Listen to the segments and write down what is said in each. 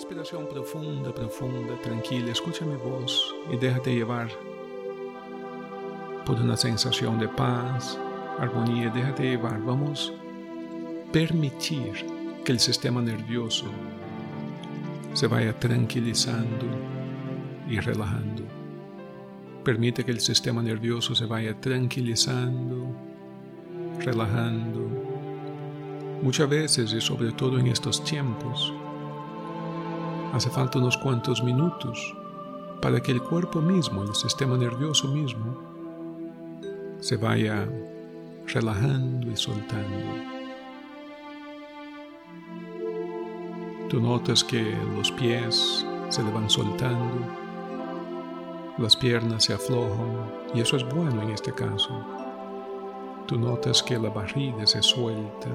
respiración profunda, profunda, tranquila. Escucha mi voz y déjate llevar por una sensación de paz, armonía. Déjate llevar. Vamos a permitir que el sistema nervioso se vaya tranquilizando y relajando. Permite que el sistema nervioso se vaya tranquilizando, relajando. Muchas veces y sobre todo en estos tiempos, hace falta unos cuantos minutos para que el cuerpo mismo, el sistema nervioso mismo, se vaya relajando y soltando. Tú notas que los pies se le van soltando, las piernas se aflojan y eso es bueno en este caso. Tú notas que la barriga se suelta,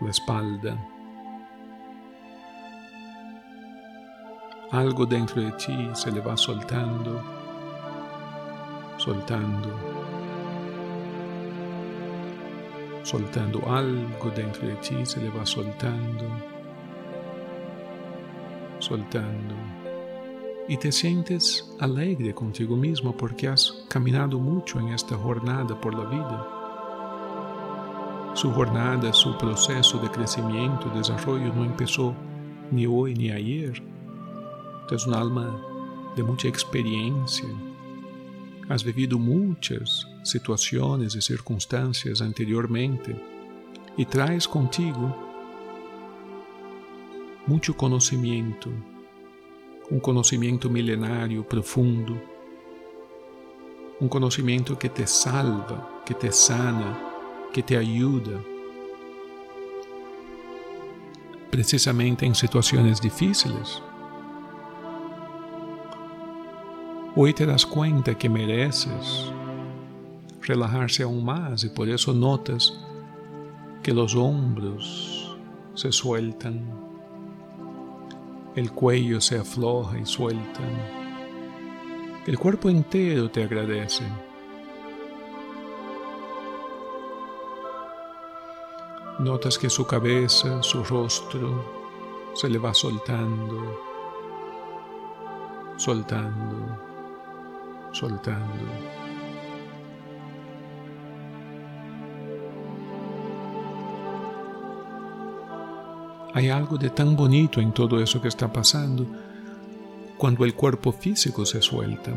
la espalda. Algo dentro de ti se le va soltando, soltando, soltando algo dentro de ti se le va soltando soltando. Y te sientes alegre contigo mismo porque has caminado mucho en esta jornada por la vida. Su jornada, su proceso de crecimiento, desarrollo no empezó ni hoy ni ayer. Tú eres un alma de mucha experiencia. Has vivido muchas situaciones y circunstancias anteriormente y traes contigo mucho conocimiento, un conocimiento milenario, profundo, un conocimiento que te salva, que te sana, que te ayuda, precisamente en situaciones difíciles. Hoy te das cuenta que mereces relajarse aún más y por eso notas que los hombros se sueltan el cuello se afloja y suelta. El cuerpo entero te agradece. Notas que su cabeza, su rostro se le va soltando, soltando, soltando. Hay algo de tan bonito en todo eso que está pasando cuando el cuerpo físico se suelta.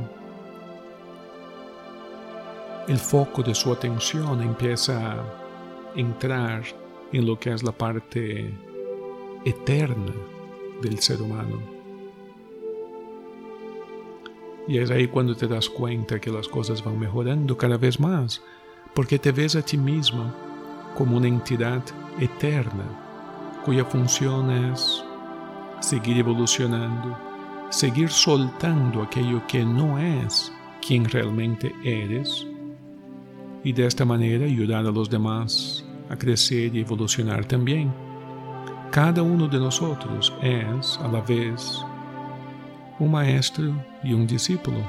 El foco de su atención empieza a entrar en lo que es la parte eterna del ser humano. Y es ahí cuando te das cuenta que las cosas van mejorando cada vez más, porque te ves a ti misma como una entidad eterna cuya función es seguir evolucionando, seguir soltando aquello que no es quien realmente eres y de esta manera ayudar a los demás a crecer y evolucionar también. Cada uno de nosotros es a la vez um maestro e um discípulo.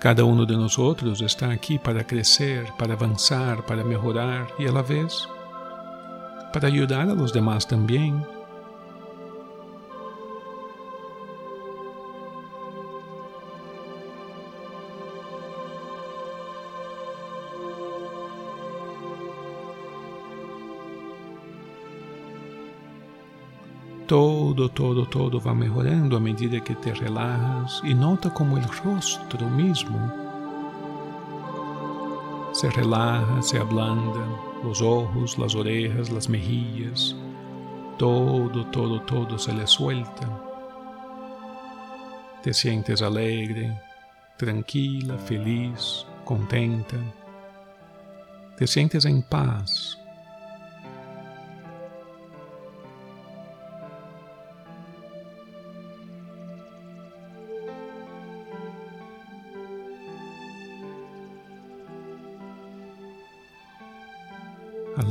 Cada um de nós outros está aqui para crescer, para avançar, para melhorar e, à vez, para ajudar a los demás também Todo, todo, todo va mejorando a medida que te relajas y nota como el rostro mismo se relaja, se ablanda, los ojos, las orejas, las mejillas, todo, todo, todo se le suelta. Te sientes alegre, tranquila, feliz, contenta. Te sientes en paz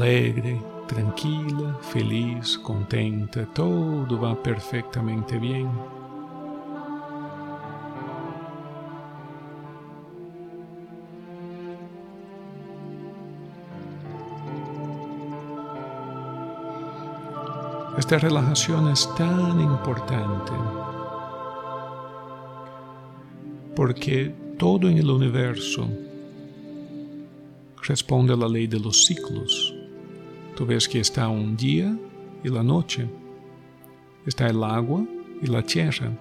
alegre, tranquila, feliz, contenta, todo va perfectamente bien. Esta relajación es tan importante porque todo en el universo responde a la ley de los ciclos. Tú ves que está un día y la noche, está el agua y la tierra,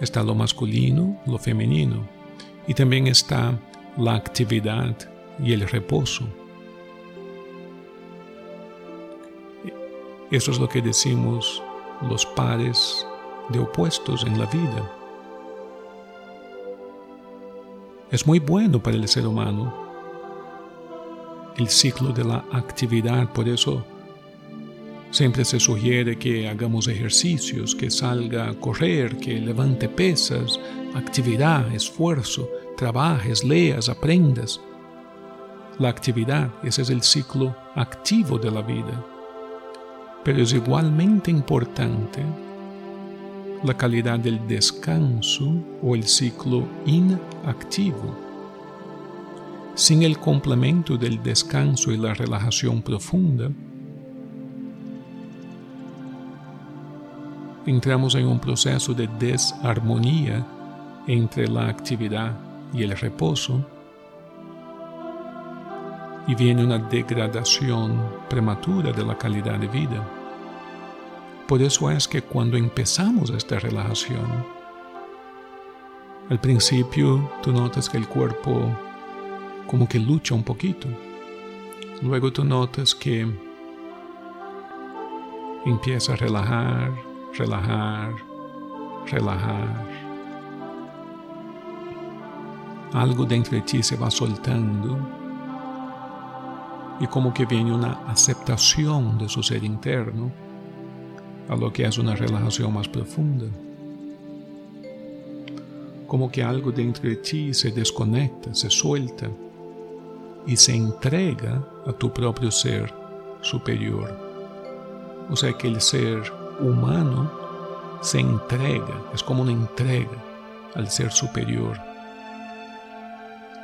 está lo masculino, lo femenino, y también está la actividad y el reposo. Eso es lo que decimos los pares de opuestos en la vida. Es muy bueno para el ser humano el ciclo de la actividad, por eso siempre se sugiere que hagamos ejercicios, que salga a correr, que levante pesas, actividad, esfuerzo, trabajes, leas, aprendas. La actividad, ese es el ciclo activo de la vida. Pero es igualmente importante la calidad del descanso o el ciclo inactivo. Sin el complemento del descanso y la relajación profunda, entramos en un proceso de desarmonía entre la actividad y el reposo y viene una degradación prematura de la calidad de vida. Por eso es que cuando empezamos esta relajación, al principio tú notas que el cuerpo como que lucha un poquito. Luego tú notas que empieza a relajar, relajar, relajar. Algo dentro de ti se va soltando y como que viene una aceptación de su ser interno a lo que es una relajación más profunda. Como que algo dentro de ti se desconecta, se suelta y se entrega a tu propio ser superior. O sea que el ser humano se entrega, es como una entrega al ser superior.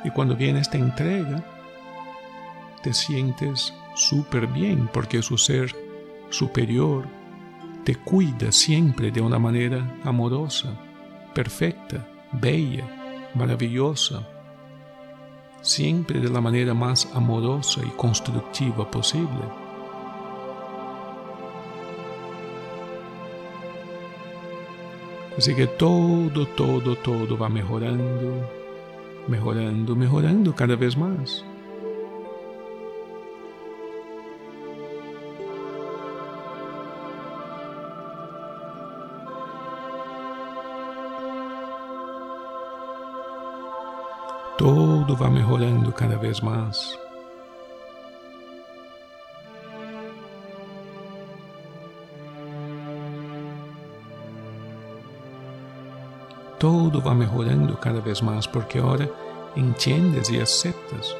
Y cuando viene esta entrega, te sientes súper bien porque su ser superior te cuida siempre de una manera amorosa, perfecta, bella, maravillosa, siempre de la manera más amorosa y constructiva posible. Así que todo, todo, todo va mejorando, mejorando, mejorando cada vez más. tudo vai melhorando cada vez mais. Tudo vai melhorando cada vez mais porque agora entendes e aceitas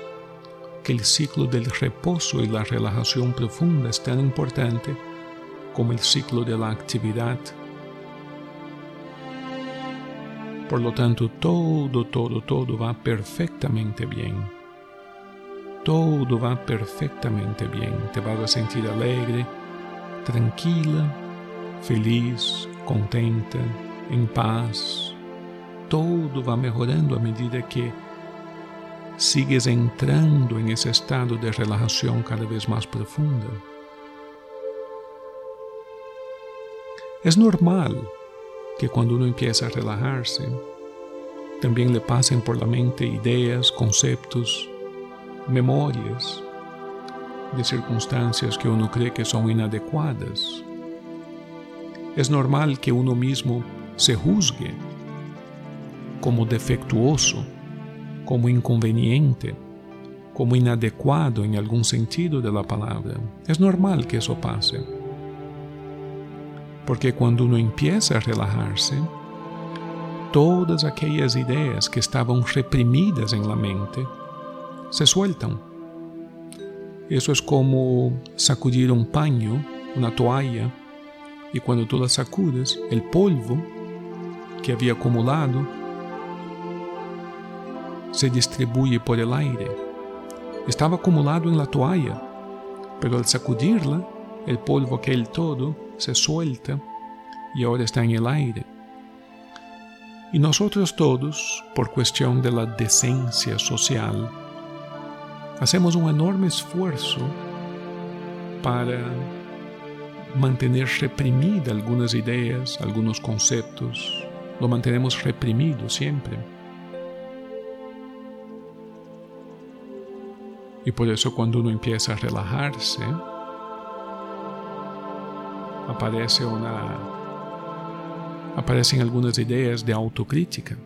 que o ciclo do repouso e da relaxação profunda é tão importante como o ciclo da atividade por lo tanto, todo, todo, todo va perfectamente bien. Todo va perfectamente bien. Te vas a sentir alegre, tranquila, feliz, contenta, en paz. Todo va mejorando a medida que sigues entrando en ese estado de relajación cada vez más profunda. Es normal que cuando uno empieza a relajarse, también le pasen por la mente ideas, conceptos, memorias de circunstancias que uno cree que son inadecuadas. Es normal que uno mismo se juzgue como defectuoso, como inconveniente, como inadecuado en algún sentido de la palabra. Es normal que eso pase. Porque cuando uno empieza a relajarse, todas aquellas ideas que estaban reprimidas en la mente se sueltan. Eso es como sacudir un paño, una toalla, y cuando tú la sacudes, el polvo que había acumulado se distribuye por el aire. Estaba acumulado en la toalla, pero al sacudirla, el polvo aquel todo se suelta y ahora está en el aire. Y nosotros todos, por cuestión de la decencia social, hacemos un enorme esfuerzo para mantener reprimida algunas ideas, algunos conceptos. Lo mantenemos reprimido siempre. Y por eso cuando uno empieza a relajarse, aparece uma, aparecem algumas ideias de autocrítica.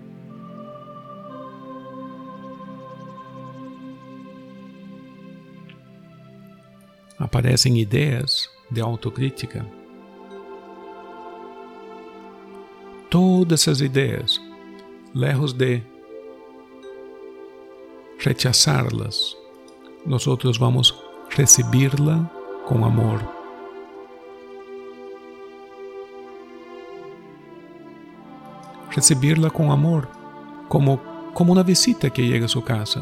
Aparecem ideias de autocrítica. Todas essas ideias, lejos de rechazá-las, nós vamos recebê-la com amor. Recibirla con amor, como, como una visita que llega a su casa.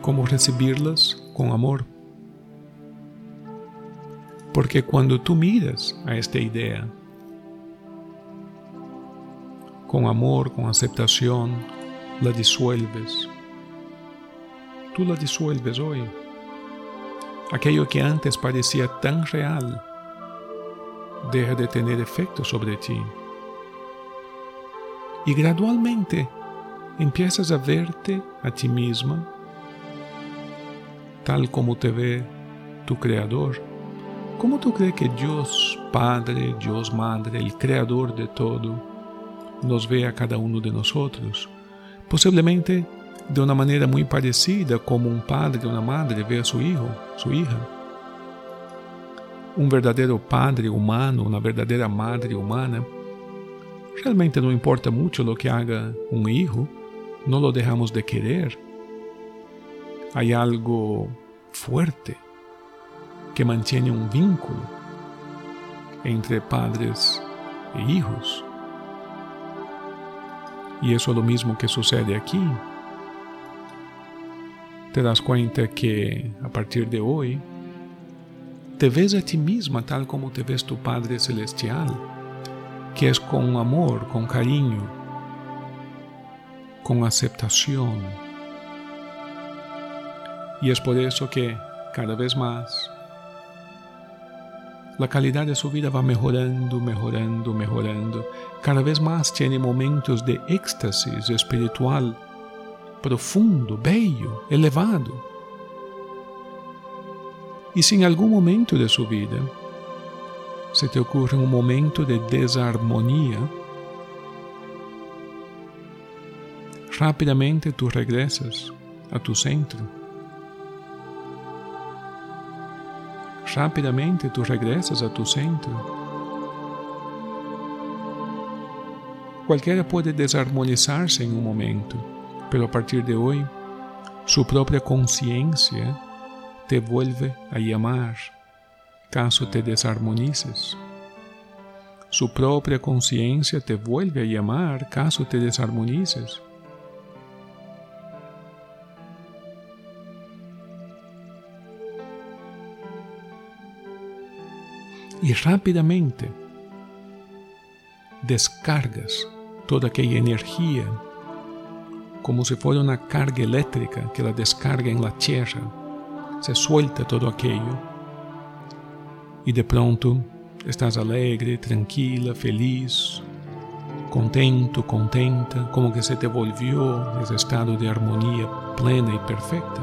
Como recibirlas con amor. Porque cuando tú miras a esta idea con amor, con aceptación, la disuelves tú la disuelves hoy. Aquello que antes parecía tan real deja de tener efecto sobre ti. Y gradualmente empiezas a verte a ti misma tal como te ve tu Creador. ¿Cómo tú crees que Dios Padre, Dios Madre, el Creador de todo, nos ve a cada uno de nosotros? Posiblemente de una manera muy parecida como un padre o una madre ve a su hijo, su hija. Un verdadero padre humano, una verdadera madre humana, realmente no importa mucho lo que haga un hijo, no lo dejamos de querer. Hay algo fuerte que mantiene un vínculo entre padres e hijos. Y eso es lo mismo que sucede aquí te das cuenta que a partir de hoy te ves a ti misma tal como te ves tu Padre Celestial, que es con amor, con cariño, con aceptación. Y es por eso que cada vez más la calidad de su vida va mejorando, mejorando, mejorando. Cada vez más tiene momentos de éxtasis espiritual profundo, bello, elevado. Y si en algún momento de su vida se te ocorre um momento de desarmonia, rapidamente tu regressas a tu centro. Rapidamente tu regressas a tu centro. Qualquer pode desarmonizar-se em um momento, pelo a partir de hoje, sua própria consciência te vuelve a llamar. Caso te desarmonices. Su propia conciencia te vuelve a llamar caso te desarmonices. Y rápidamente descargas toda aquella energía como si fuera una carga eléctrica que la descarga en la tierra. Se suelta todo aquello y de pronto estás alegre, tranquila, feliz, contento, contenta, como que se te volvió ese estado de armonía plena y perfecta.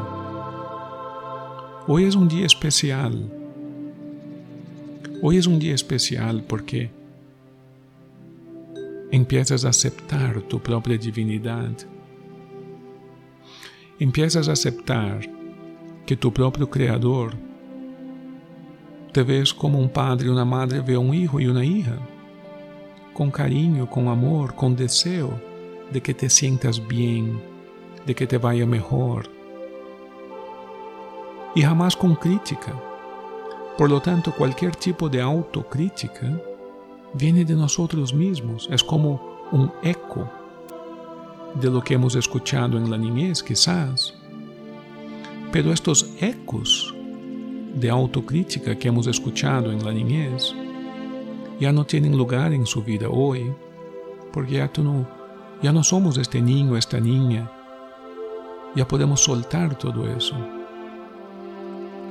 Hoy es un día especial. Hoy es un día especial porque empiezas a aceptar tu propia divinidad empiezas a aceptar que tu propio Creador te ves como un padre y una madre ve a un hijo y una hija, con cariño, con amor, con deseo de que te sientas bien, de que te vaya mejor, y jamás con crítica. Por lo tanto, cualquier tipo de autocrítica viene de nosotros mismos, es como un eco de lo que hemos escuchado en la niñez quizás, pero estos ecos de autocrítica que hemos escuchado en la niñez ya no tienen lugar en su vida hoy, porque ya, no, ya no somos este niño, esta niña. Ya podemos soltar todo eso.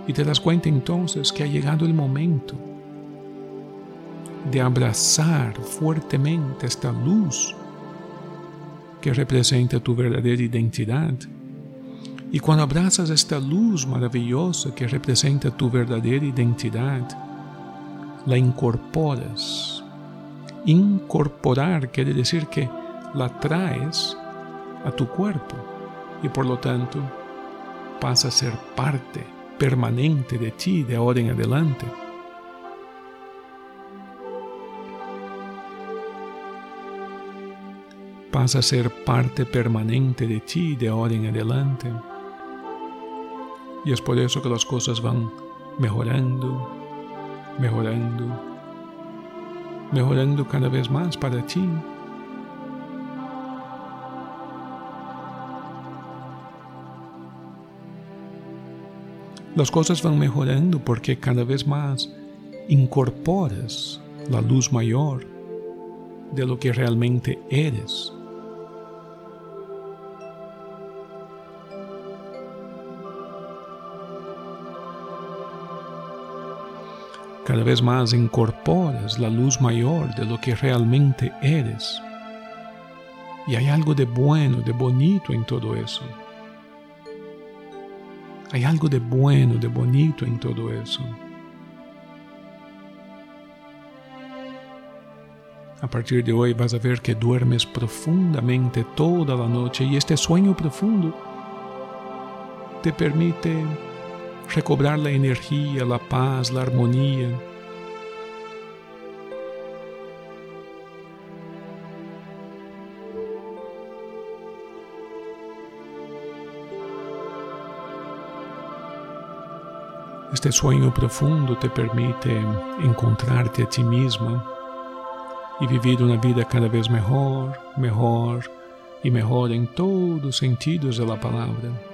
Y te das cuenta entonces que ha llegado el momento de abrazar fuertemente esta luz que representa tu verdadera identidad. Y cuando abrazas esta luz maravillosa que representa tu verdadera identidad, la incorporas. Incorporar quiere decir que la traes a tu cuerpo y por lo tanto pasa a ser parte permanente de ti de ahora en adelante. Pasa a ser parte permanente de ti de ahora en adelante. Y es por eso que las cosas van mejorando, mejorando, mejorando cada vez más para ti. Las cosas van mejorando porque cada vez más incorporas la luz mayor de lo que realmente eres. Cada vez más incorporas la luz mayor de lo que realmente eres. Y hay algo de bueno, de bonito en todo eso. Hay algo de bueno, de bonito en todo eso. A partir de hoy vas a ver que duermes profundamente toda la noche y este sueño profundo te permite recobrar a energia, a paz, a harmonia. Este sonho profundo te permite encontrar-te a ti mesmo e viver uma vida cada vez melhor, melhor e melhor em todos os sentidos da palavra.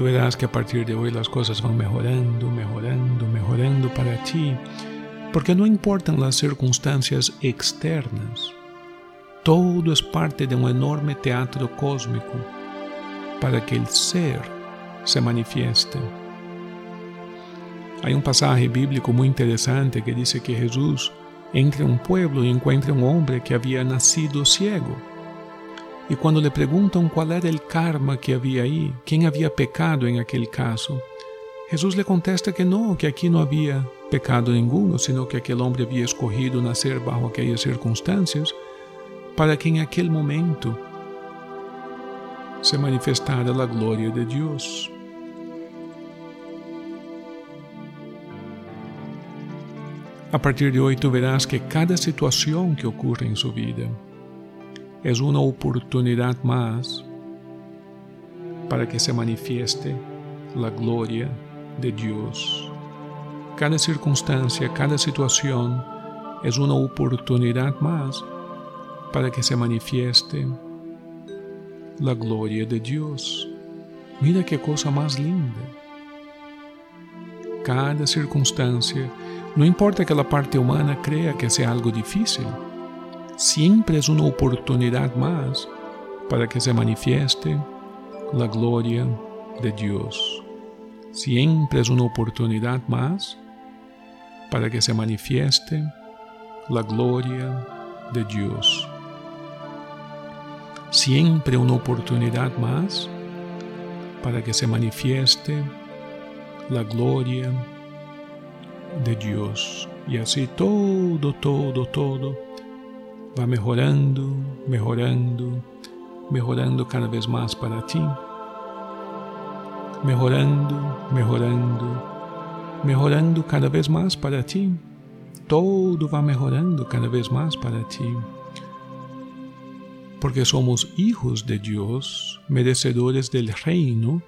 Verás que a partir de hoy las cosas van mejorando, mejorando, mejorando para ti, porque no importan las circunstancias externas. Todo es parte de un enorme teatro cósmico para que el ser se manifieste. Hay un pasaje bíblico muy interesante que dice que Jesús entra en un pueblo y encuentra un hombre que había nacido ciego E quando lhe perguntam qual era o karma que havia aí, quem havia pecado em aquele caso, Jesus lhe contesta que não, que aqui não havia pecado nenhum, senão que aquele homem havia escorrido nascer bajo aquelas circunstâncias, para que em aquele momento se manifestara a glória de Deus. A partir de hoje, tu verás que cada situação que ocorre em sua vida es una oportunidad más para que se manifieste la gloria de Dios. Cada circunstancia, cada situación es una oportunidad más para que se manifieste la gloria de Dios. Mira qué cosa más linda. Cada circunstancia, no importa que la parte humana crea que sea algo difícil, siempre es una oportunidad más para que se manifieste la gloria de Dios. Siempre es una oportunidad más para que se manifieste la gloria de Dios. Siempre una oportunidad más para que se manifieste la gloria de Dios. Y así todo, todo, todo va mejorando, mejorando, mejorando cada vez más para ti. Mejorando, mejorando, mejorando cada vez más para ti. Todo va mejorando cada vez más para ti. Porque somos hijos de Dios, merecedores del reino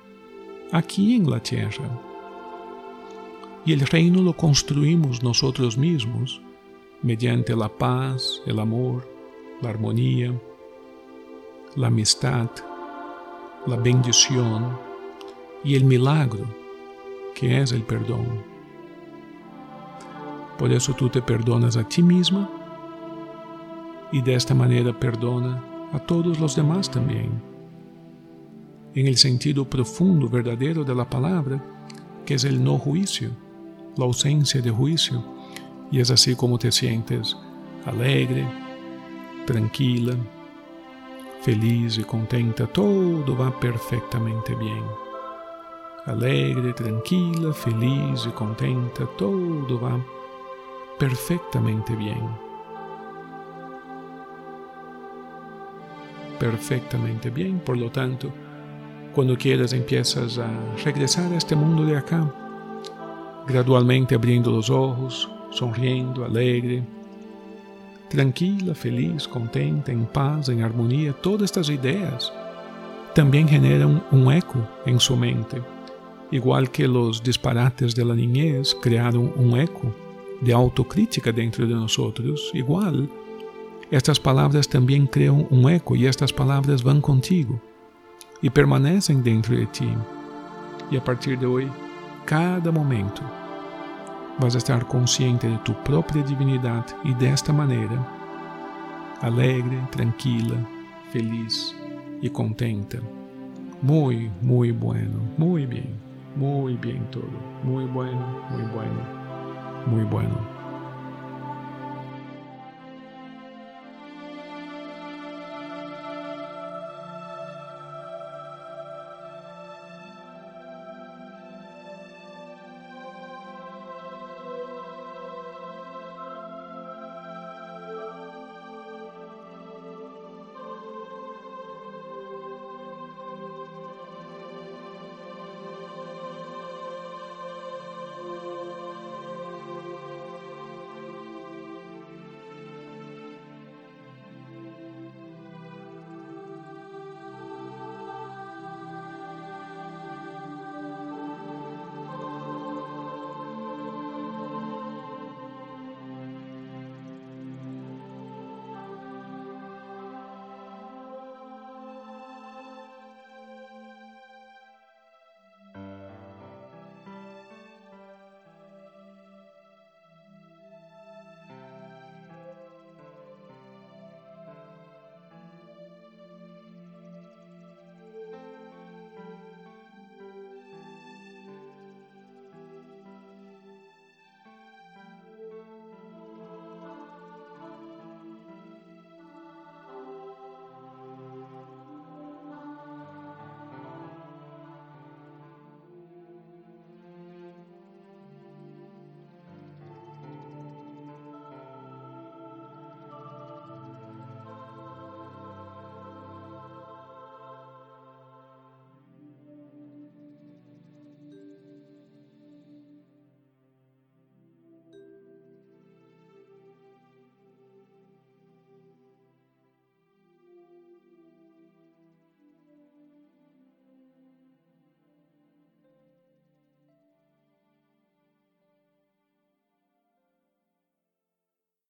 aquí en la tierra. Y el reino lo construimos nosotros mismos mediante la paz, el amor, la armonía, la amistad, la bendición y el milagro que es el perdón. Por eso tú te perdonas a ti misma y de esta manera perdona a todos los demás también. En el sentido profundo, verdadero de la palabra, que es el no juicio, la ausencia de juicio. Y es así como te sientes alegre, tranquila, feliz y contenta. Todo va perfectamente bien. Alegre, tranquila, feliz y contenta. Todo va perfectamente bien. perfectamente bien. Por lo tanto, cuando quieras empiezas a regresar a este mundo de acá, gradualmente abriendo los ojos, sonriendo, alegre, tranquila, feliz, contente, em paz, em harmonia, todas estas ideias também generam um eco em sua mente. Igual que os disparates da niñez criaram um eco de autocrítica dentro de nós, igual estas palavras também criam um eco e estas palavras vão contigo e permanecem dentro de ti. E a partir de hoje, cada momento Vais estar consciente de tua própria divinidade e desta maneira, alegre, tranquila, feliz e contenta. Muito, muito bueno, muito bem, muito bem todo. Muito bueno, muito bueno, muito bueno.